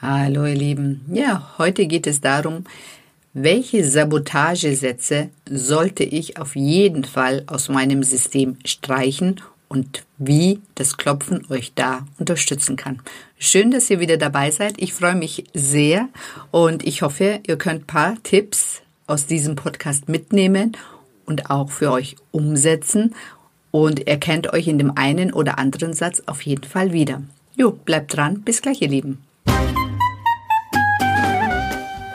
Hallo ihr Lieben. Ja, heute geht es darum, welche Sabotagesätze sollte ich auf jeden Fall aus meinem System streichen und wie das Klopfen euch da unterstützen kann. Schön, dass ihr wieder dabei seid. Ich freue mich sehr und ich hoffe, ihr könnt paar Tipps aus diesem Podcast mitnehmen und auch für euch umsetzen und erkennt euch in dem einen oder anderen Satz auf jeden Fall wieder. Jo, bleibt dran. Bis gleich, ihr Lieben.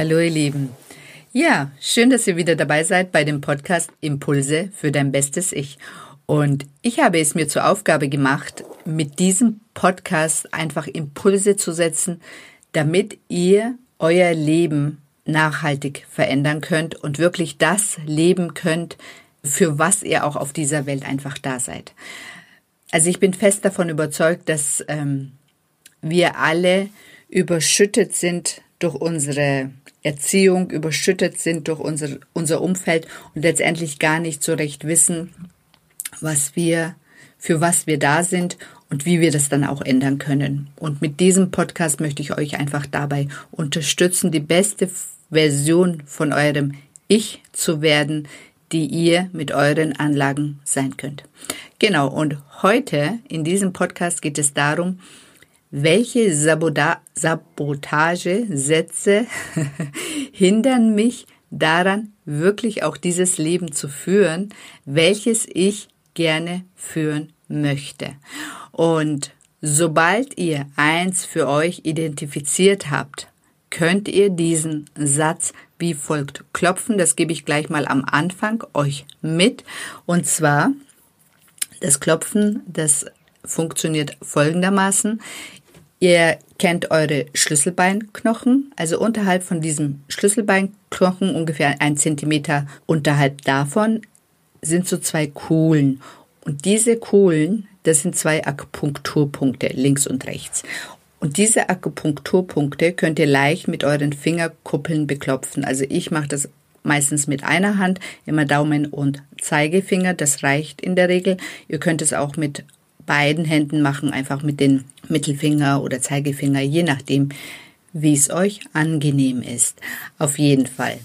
Hallo ihr Lieben. Ja, schön, dass ihr wieder dabei seid bei dem Podcast Impulse für dein bestes Ich. Und ich habe es mir zur Aufgabe gemacht, mit diesem Podcast einfach Impulse zu setzen, damit ihr euer Leben nachhaltig verändern könnt und wirklich das leben könnt, für was ihr auch auf dieser Welt einfach da seid. Also ich bin fest davon überzeugt, dass ähm, wir alle überschüttet sind durch unsere Erziehung überschüttet sind durch unser, unser Umfeld und letztendlich gar nicht so recht wissen, was wir, für was wir da sind und wie wir das dann auch ändern können. Und mit diesem Podcast möchte ich euch einfach dabei unterstützen, die beste Version von eurem Ich zu werden, die ihr mit euren Anlagen sein könnt. Genau, und heute in diesem Podcast geht es darum, welche Sabotagesätze hindern mich daran, wirklich auch dieses Leben zu führen, welches ich gerne führen möchte. Und sobald ihr eins für euch identifiziert habt, könnt ihr diesen Satz wie folgt klopfen. Das gebe ich gleich mal am Anfang euch mit. Und zwar, das Klopfen, das funktioniert folgendermaßen. Ihr kennt eure Schlüsselbeinknochen, also unterhalb von diesem Schlüsselbeinknochen, ungefähr ein Zentimeter unterhalb davon, sind so zwei Kuhlen. Und diese Kuhlen, das sind zwei Akupunkturpunkte, links und rechts. Und diese Akupunkturpunkte könnt ihr leicht mit euren Fingerkuppeln beklopfen. Also ich mache das meistens mit einer Hand, immer Daumen und Zeigefinger, das reicht in der Regel. Ihr könnt es auch mit beiden Händen machen, einfach mit den Mittelfinger oder Zeigefinger, je nachdem, wie es euch angenehm ist. Auf jeden Fall.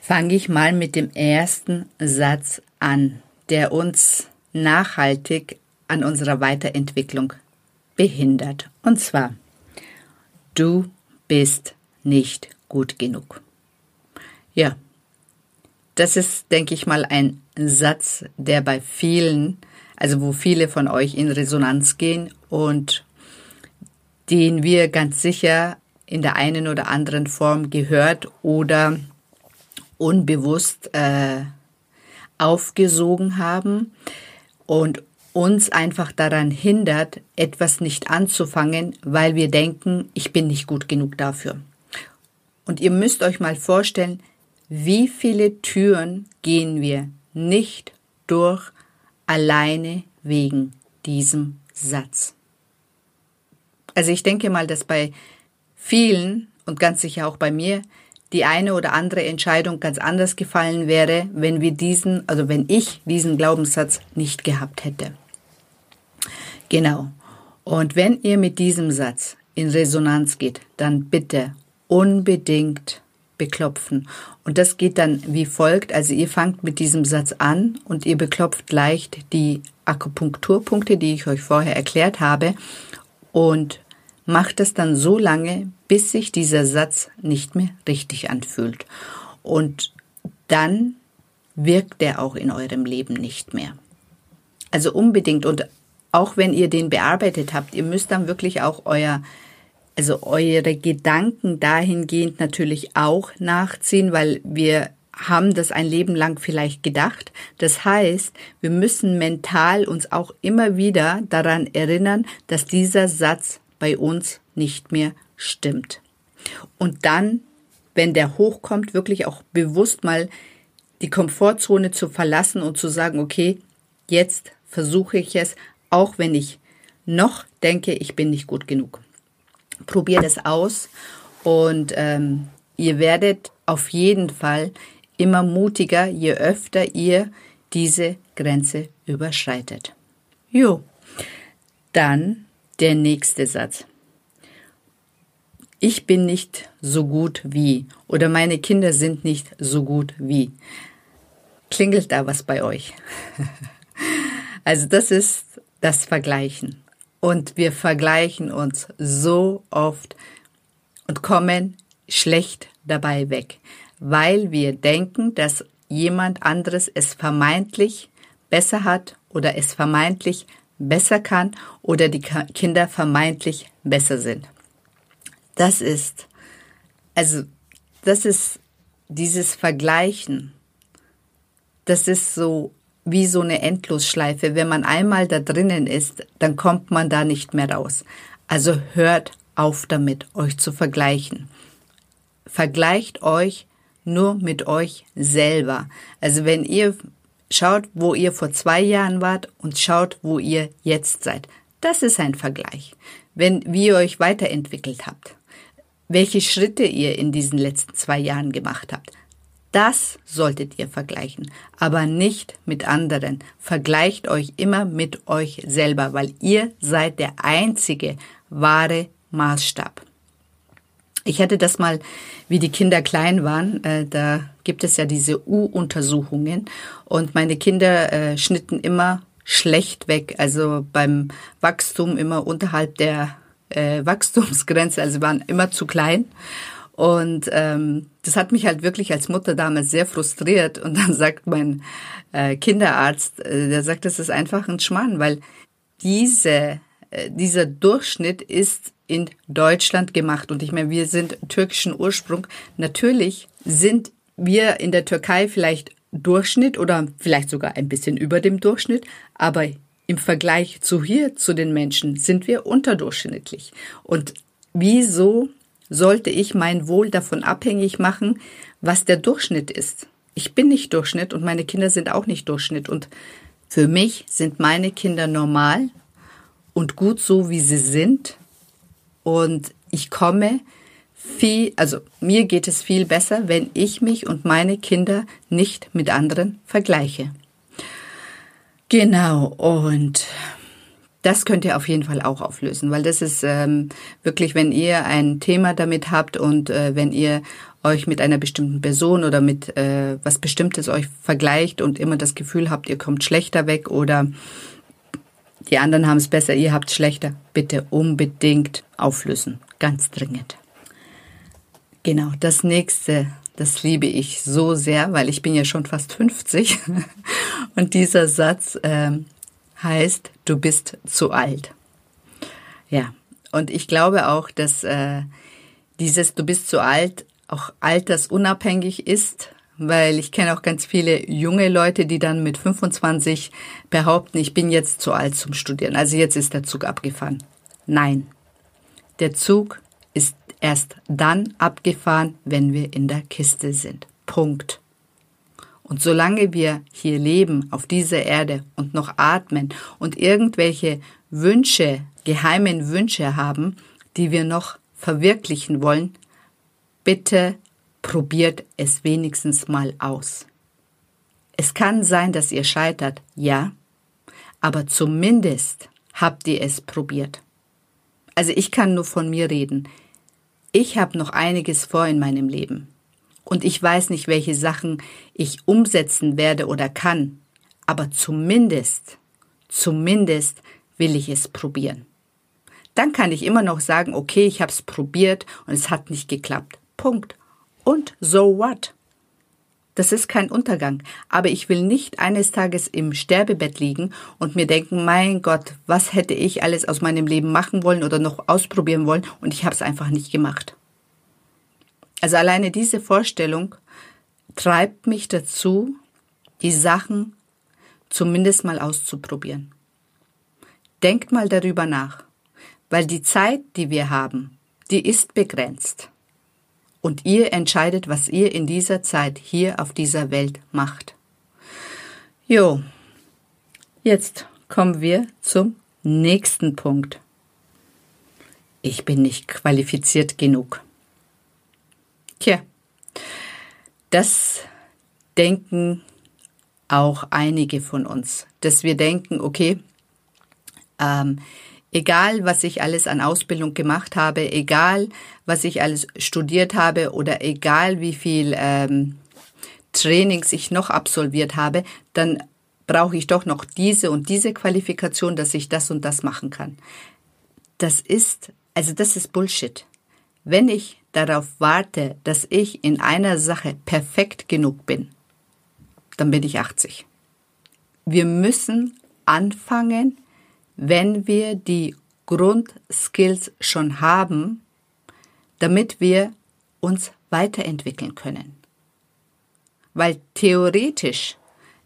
Fange ich mal mit dem ersten Satz an, der uns nachhaltig an unserer Weiterentwicklung behindert. Und zwar, du bist nicht gut genug. Ja, das ist, denke ich mal, ein Satz, der bei vielen also wo viele von euch in Resonanz gehen und den wir ganz sicher in der einen oder anderen Form gehört oder unbewusst äh, aufgesogen haben und uns einfach daran hindert, etwas nicht anzufangen, weil wir denken, ich bin nicht gut genug dafür. Und ihr müsst euch mal vorstellen, wie viele Türen gehen wir nicht durch, alleine wegen diesem Satz. Also ich denke mal, dass bei vielen und ganz sicher auch bei mir die eine oder andere Entscheidung ganz anders gefallen wäre, wenn wir diesen, also wenn ich diesen Glaubenssatz nicht gehabt hätte. Genau. Und wenn ihr mit diesem Satz in Resonanz geht, dann bitte unbedingt beklopfen. Und das geht dann wie folgt. Also ihr fangt mit diesem Satz an und ihr beklopft leicht die Akupunkturpunkte, die ich euch vorher erklärt habe und macht es dann so lange, bis sich dieser Satz nicht mehr richtig anfühlt. Und dann wirkt er auch in eurem Leben nicht mehr. Also unbedingt und auch wenn ihr den bearbeitet habt, ihr müsst dann wirklich auch euer also eure Gedanken dahingehend natürlich auch nachziehen, weil wir haben das ein Leben lang vielleicht gedacht. Das heißt, wir müssen mental uns auch immer wieder daran erinnern, dass dieser Satz bei uns nicht mehr stimmt. Und dann, wenn der hochkommt, wirklich auch bewusst mal die Komfortzone zu verlassen und zu sagen, okay, jetzt versuche ich es, auch wenn ich noch denke, ich bin nicht gut genug. Probiert es aus und ähm, ihr werdet auf jeden Fall immer mutiger, je öfter ihr diese Grenze überschreitet. Jo, dann der nächste Satz. Ich bin nicht so gut wie oder meine Kinder sind nicht so gut wie. Klingelt da was bei euch? also das ist das Vergleichen. Und wir vergleichen uns so oft und kommen schlecht dabei weg, weil wir denken, dass jemand anderes es vermeintlich besser hat oder es vermeintlich besser kann oder die Kinder vermeintlich besser sind. Das ist, also, das ist dieses Vergleichen. Das ist so wie so eine Endlosschleife. Wenn man einmal da drinnen ist, dann kommt man da nicht mehr raus. Also hört auf damit, euch zu vergleichen. Vergleicht euch nur mit euch selber. Also wenn ihr schaut, wo ihr vor zwei Jahren wart und schaut, wo ihr jetzt seid. Das ist ein Vergleich. Wenn, wie ihr euch weiterentwickelt habt. Welche Schritte ihr in diesen letzten zwei Jahren gemacht habt. Das solltet ihr vergleichen, aber nicht mit anderen. Vergleicht euch immer mit euch selber, weil ihr seid der einzige wahre Maßstab. Ich hatte das mal, wie die Kinder klein waren, äh, da gibt es ja diese U-Untersuchungen und meine Kinder äh, schnitten immer schlecht weg, also beim Wachstum immer unterhalb der äh, Wachstumsgrenze, also waren immer zu klein. Und ähm, das hat mich halt wirklich als Mutter damals sehr frustriert. Und dann sagt mein äh, Kinderarzt, äh, der sagt, das ist einfach ein Schmarrn, weil diese, äh, dieser Durchschnitt ist in Deutschland gemacht. Und ich meine, wir sind türkischen Ursprung. Natürlich sind wir in der Türkei vielleicht Durchschnitt oder vielleicht sogar ein bisschen über dem Durchschnitt, aber im Vergleich zu hier, zu den Menschen, sind wir unterdurchschnittlich. Und wieso sollte ich mein Wohl davon abhängig machen, was der Durchschnitt ist. Ich bin nicht Durchschnitt und meine Kinder sind auch nicht Durchschnitt. Und für mich sind meine Kinder normal und gut so, wie sie sind. Und ich komme viel, also mir geht es viel besser, wenn ich mich und meine Kinder nicht mit anderen vergleiche. Genau, und das könnt ihr auf jeden Fall auch auflösen, weil das ist ähm, wirklich, wenn ihr ein Thema damit habt und äh, wenn ihr euch mit einer bestimmten Person oder mit äh, was Bestimmtes euch vergleicht und immer das Gefühl habt, ihr kommt schlechter weg oder die anderen haben es besser, ihr habt schlechter, bitte unbedingt auflösen, ganz dringend. Genau, das nächste, das liebe ich so sehr, weil ich bin ja schon fast 50 und dieser Satz ähm, heißt, du bist zu alt. Ja, und ich glaube auch, dass äh, dieses du bist zu alt auch altersunabhängig ist, weil ich kenne auch ganz viele junge Leute, die dann mit 25 behaupten, ich bin jetzt zu alt zum Studieren. Also jetzt ist der Zug abgefahren. Nein, der Zug ist erst dann abgefahren, wenn wir in der Kiste sind. Punkt. Und solange wir hier leben auf dieser Erde und noch atmen und irgendwelche Wünsche, geheimen Wünsche haben, die wir noch verwirklichen wollen, bitte probiert es wenigstens mal aus. Es kann sein, dass ihr scheitert, ja, aber zumindest habt ihr es probiert. Also ich kann nur von mir reden. Ich habe noch einiges vor in meinem Leben und ich weiß nicht, welche Sachen ich umsetzen werde oder kann, aber zumindest, zumindest will ich es probieren. Dann kann ich immer noch sagen, okay, ich habe es probiert und es hat nicht geklappt. Punkt. Und so what? Das ist kein Untergang. Aber ich will nicht eines Tages im Sterbebett liegen und mir denken, mein Gott, was hätte ich alles aus meinem Leben machen wollen oder noch ausprobieren wollen und ich habe es einfach nicht gemacht. Also alleine diese Vorstellung treibt mich dazu, die Sachen zumindest mal auszuprobieren. Denkt mal darüber nach, weil die Zeit, die wir haben, die ist begrenzt. Und ihr entscheidet, was ihr in dieser Zeit hier auf dieser Welt macht. Jo, jetzt kommen wir zum nächsten Punkt. Ich bin nicht qualifiziert genug. Tja, das denken auch einige von uns, dass wir denken, okay, ähm, egal was ich alles an Ausbildung gemacht habe, egal was ich alles studiert habe oder egal wie viel ähm, Trainings ich noch absolviert habe, dann brauche ich doch noch diese und diese Qualifikation, dass ich das und das machen kann. Das ist, also das ist Bullshit. Wenn ich darauf warte, dass ich in einer Sache perfekt genug bin, dann bin ich 80. Wir müssen anfangen, wenn wir die Grundskills schon haben, damit wir uns weiterentwickeln können. Weil theoretisch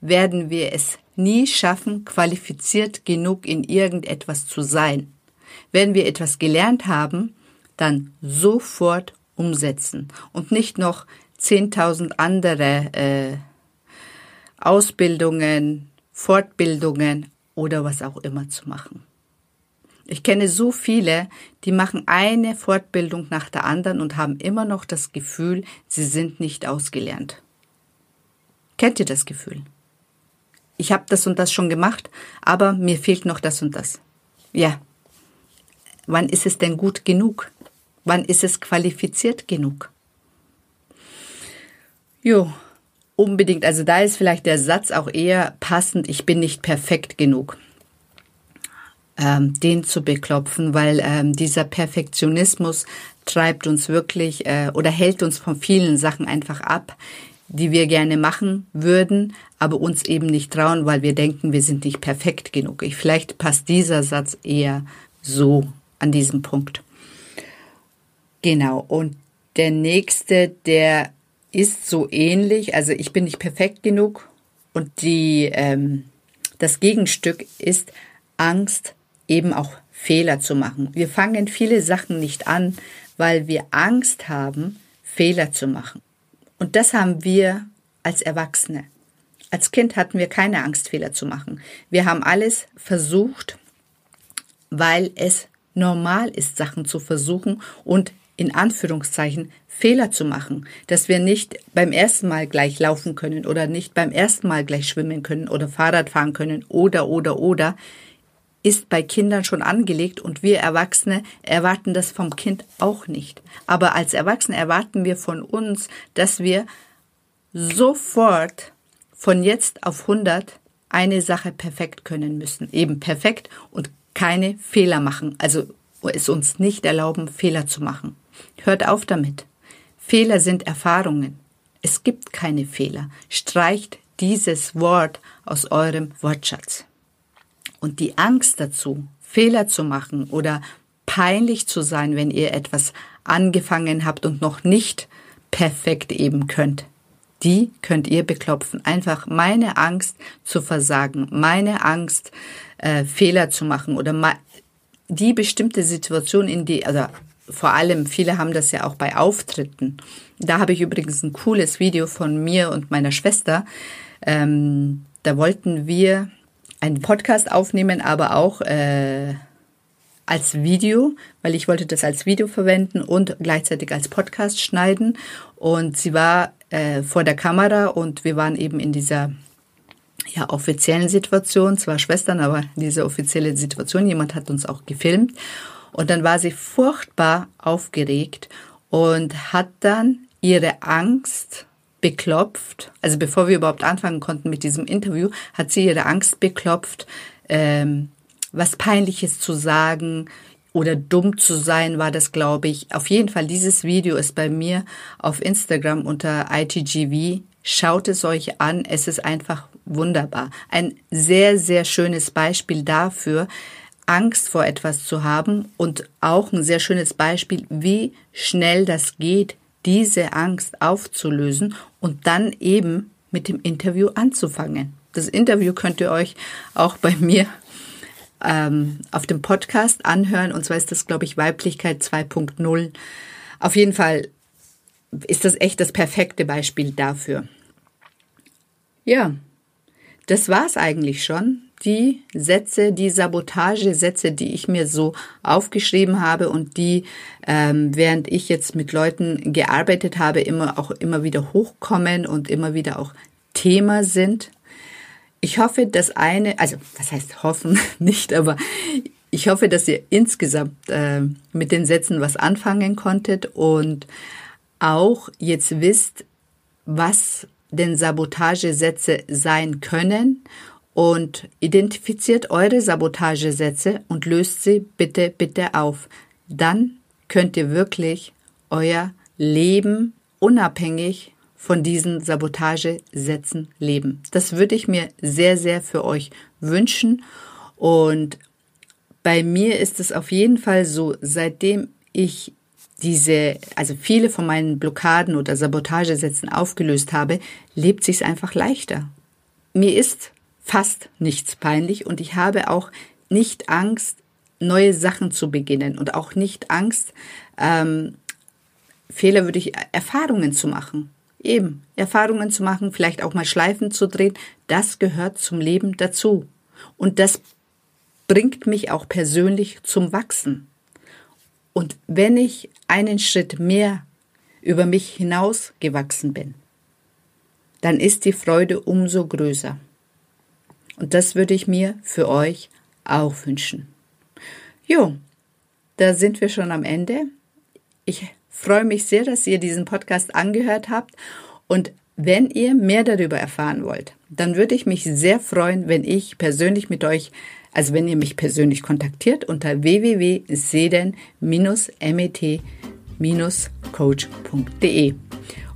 werden wir es nie schaffen, qualifiziert genug in irgendetwas zu sein. Wenn wir etwas gelernt haben, dann sofort umsetzen und nicht noch 10.000 andere äh, Ausbildungen, Fortbildungen oder was auch immer zu machen. Ich kenne so viele, die machen eine Fortbildung nach der anderen und haben immer noch das Gefühl, sie sind nicht ausgelernt. Kennt ihr das Gefühl? Ich habe das und das schon gemacht, aber mir fehlt noch das und das. Ja. Wann ist es denn gut genug? Wann ist es qualifiziert genug? Jo, unbedingt. Also da ist vielleicht der Satz auch eher passend, ich bin nicht perfekt genug. Ähm, den zu beklopfen, weil ähm, dieser Perfektionismus treibt uns wirklich äh, oder hält uns von vielen Sachen einfach ab, die wir gerne machen würden, aber uns eben nicht trauen, weil wir denken, wir sind nicht perfekt genug. Ich, vielleicht passt dieser Satz eher so an diesem Punkt. Genau. Und der nächste, der ist so ähnlich. Also ich bin nicht perfekt genug und die, ähm, das Gegenstück ist Angst, eben auch Fehler zu machen. Wir fangen viele Sachen nicht an, weil wir Angst haben, Fehler zu machen. Und das haben wir als Erwachsene. Als Kind hatten wir keine Angst, Fehler zu machen. Wir haben alles versucht, weil es normal ist, Sachen zu versuchen und in Anführungszeichen Fehler zu machen, dass wir nicht beim ersten Mal gleich laufen können oder nicht beim ersten Mal gleich schwimmen können oder Fahrrad fahren können oder oder oder ist bei Kindern schon angelegt und wir Erwachsene erwarten das vom Kind auch nicht. Aber als Erwachsene erwarten wir von uns, dass wir sofort von jetzt auf 100 eine Sache perfekt können müssen. Eben perfekt und keine Fehler machen. Also es uns nicht erlauben, Fehler zu machen. Hört auf damit. Fehler sind Erfahrungen. Es gibt keine Fehler. Streicht dieses Wort aus eurem Wortschatz. Und die Angst dazu, Fehler zu machen oder peinlich zu sein, wenn ihr etwas angefangen habt und noch nicht perfekt eben könnt, die könnt ihr beklopfen. Einfach meine Angst zu versagen, meine Angst, äh, Fehler zu machen oder die bestimmte Situation, in die, also vor allem, viele haben das ja auch bei Auftritten. Da habe ich übrigens ein cooles Video von mir und meiner Schwester. Ähm, da wollten wir einen Podcast aufnehmen, aber auch äh, als Video, weil ich wollte das als Video verwenden und gleichzeitig als Podcast schneiden. Und sie war äh, vor der Kamera und wir waren eben in dieser ja, offiziellen Situation, zwar Schwestern, aber diese offizielle Situation, jemand hat uns auch gefilmt. Und dann war sie furchtbar aufgeregt und hat dann ihre Angst beklopft. Also bevor wir überhaupt anfangen konnten mit diesem Interview, hat sie ihre Angst beklopft, ähm, was peinliches zu sagen oder dumm zu sein, war das, glaube ich. Auf jeden Fall, dieses Video ist bei mir auf Instagram unter ITGV. Schaut es euch an. Es ist einfach wunderbar. Ein sehr, sehr schönes Beispiel dafür, Angst vor etwas zu haben und auch ein sehr schönes Beispiel, wie schnell das geht, diese Angst aufzulösen und dann eben mit dem Interview anzufangen. Das Interview könnt ihr euch auch bei mir ähm, auf dem Podcast anhören. Und zwar ist das, glaube ich, Weiblichkeit 2.0. Auf jeden Fall ist das echt das perfekte Beispiel dafür. Ja, das war's eigentlich schon. Die Sätze, die Sabotagesätze, die ich mir so aufgeschrieben habe und die, ähm, während ich jetzt mit Leuten gearbeitet habe, immer auch immer wieder hochkommen und immer wieder auch Thema sind. Ich hoffe, dass eine, also was heißt hoffen nicht, aber ich hoffe, dass ihr insgesamt äh, mit den Sätzen was anfangen konntet und auch jetzt wisst, was denn Sabotagesätze sein können und identifiziert eure Sabotagesätze und löst sie bitte, bitte auf. Dann könnt ihr wirklich euer Leben unabhängig von diesen Sabotagesätzen leben. Das würde ich mir sehr, sehr für euch wünschen. Und bei mir ist es auf jeden Fall so, seitdem ich diese, also viele von meinen Blockaden oder Sabotagesätzen aufgelöst habe, lebt sich's einfach leichter. Mir ist fast nichts peinlich und ich habe auch nicht Angst, neue Sachen zu beginnen und auch nicht Angst, ähm, Fehler würde ich Erfahrungen zu machen. Eben, Erfahrungen zu machen, vielleicht auch mal Schleifen zu drehen, das gehört zum Leben dazu. Und das bringt mich auch persönlich zum Wachsen. Und wenn ich einen Schritt mehr über mich hinaus gewachsen bin, dann ist die Freude umso größer. Und das würde ich mir für euch auch wünschen. Jo, da sind wir schon am Ende. Ich freue mich sehr, dass ihr diesen Podcast angehört habt. Und wenn ihr mehr darüber erfahren wollt, dann würde ich mich sehr freuen, wenn ich persönlich mit euch, also wenn ihr mich persönlich kontaktiert unter www.seden-met-coach.de.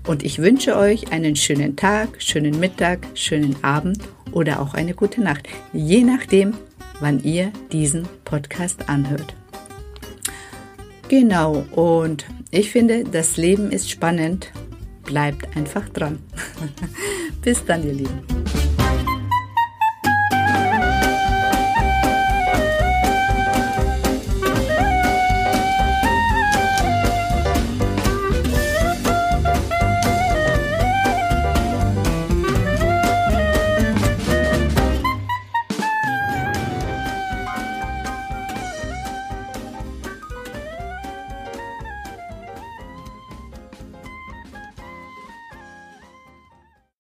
Und ich wünsche euch einen schönen Tag, schönen Mittag, schönen Abend oder auch eine gute Nacht, je nachdem, wann ihr diesen Podcast anhört. Genau, und ich finde, das Leben ist spannend. Bleibt einfach dran. Bis dann, ihr Lieben.